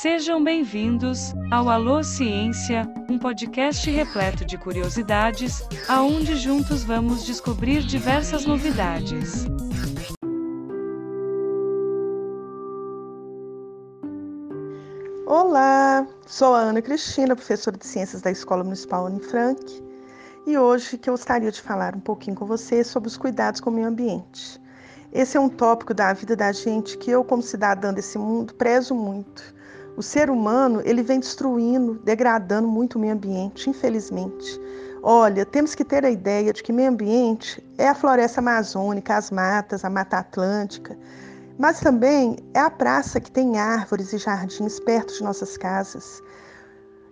Sejam bem-vindos ao Alô Ciência, um podcast repleto de curiosidades, aonde juntos vamos descobrir diversas novidades. Olá, sou a Ana Cristina, professora de Ciências da Escola Municipal Anne Frank, e hoje que eu gostaria de falar um pouquinho com você sobre os cuidados com o meio ambiente. Esse é um tópico da vida da gente que eu, como cidadã desse mundo, prezo muito. O ser humano, ele vem destruindo, degradando muito o meio ambiente, infelizmente. Olha, temos que ter a ideia de que meio ambiente é a floresta amazônica, as matas, a mata atlântica, mas também é a praça que tem árvores e jardins perto de nossas casas.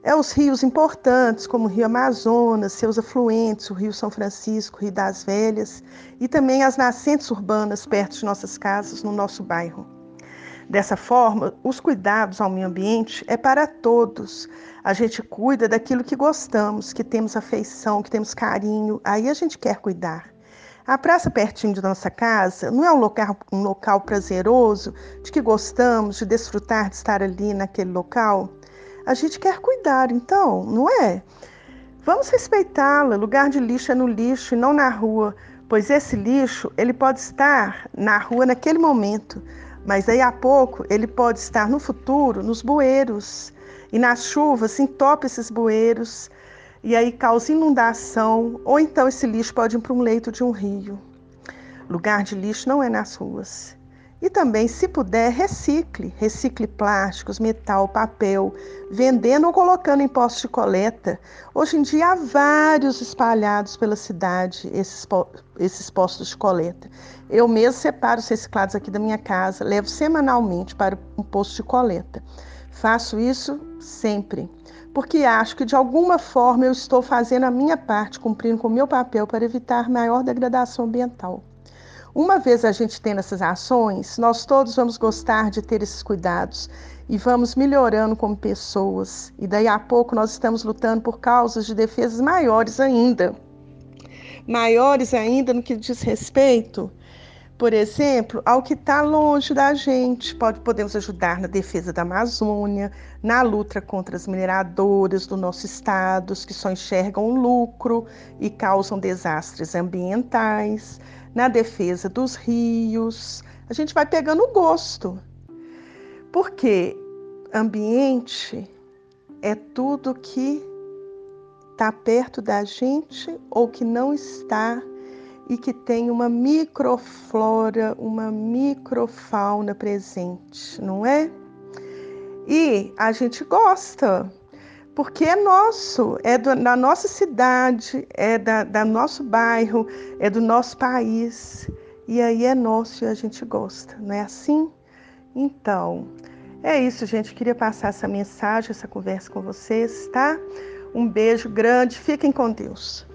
É os rios importantes, como o Rio Amazonas, seus afluentes, o Rio São Francisco, o Rio das Velhas, e também as nascentes urbanas perto de nossas casas, no nosso bairro. Dessa forma, os cuidados ao meio ambiente é para todos. A gente cuida daquilo que gostamos, que temos afeição, que temos carinho, aí a gente quer cuidar. A praça pertinho de nossa casa não é um local, um local prazeroso, de que gostamos de desfrutar de estar ali naquele local? a gente quer cuidar, então, não é? Vamos respeitá-la. Lugar de lixo é no lixo e não na rua, pois esse lixo ele pode estar na rua naquele momento, mas aí a pouco ele pode estar no futuro nos bueiros e nas chuvas entope esses bueiros e aí causa inundação ou então esse lixo pode ir para um leito de um rio. Lugar de lixo não é nas ruas. E também, se puder, recicle. Recicle plásticos, metal, papel, vendendo ou colocando em postos de coleta. Hoje em dia há vários espalhados pela cidade, esses, esses postos de coleta. Eu mesmo separo os reciclados aqui da minha casa, levo semanalmente para um posto de coleta. Faço isso sempre, porque acho que de alguma forma eu estou fazendo a minha parte, cumprindo com o meu papel para evitar maior degradação ambiental. Uma vez a gente tendo essas ações, nós todos vamos gostar de ter esses cuidados e vamos melhorando como pessoas. E daí a pouco nós estamos lutando por causas de defesas maiores ainda. Maiores ainda no que diz respeito, por exemplo, ao que está longe da gente. Pode, podemos ajudar na defesa da Amazônia, na luta contra as mineradoras do nosso estado, que só enxergam lucro e causam desastres ambientais na defesa dos rios. A gente vai pegando o gosto. Porque ambiente é tudo que está perto da gente ou que não está e que tem uma microflora, uma microfauna presente, não é? E a gente gosta, porque é nosso, é do, da nossa cidade, é da, da nosso bairro, é do nosso país. E aí é nosso e a gente gosta, não é assim? Então, é isso, gente. Queria passar essa mensagem, essa conversa com vocês, tá? Um beijo grande, fiquem com Deus.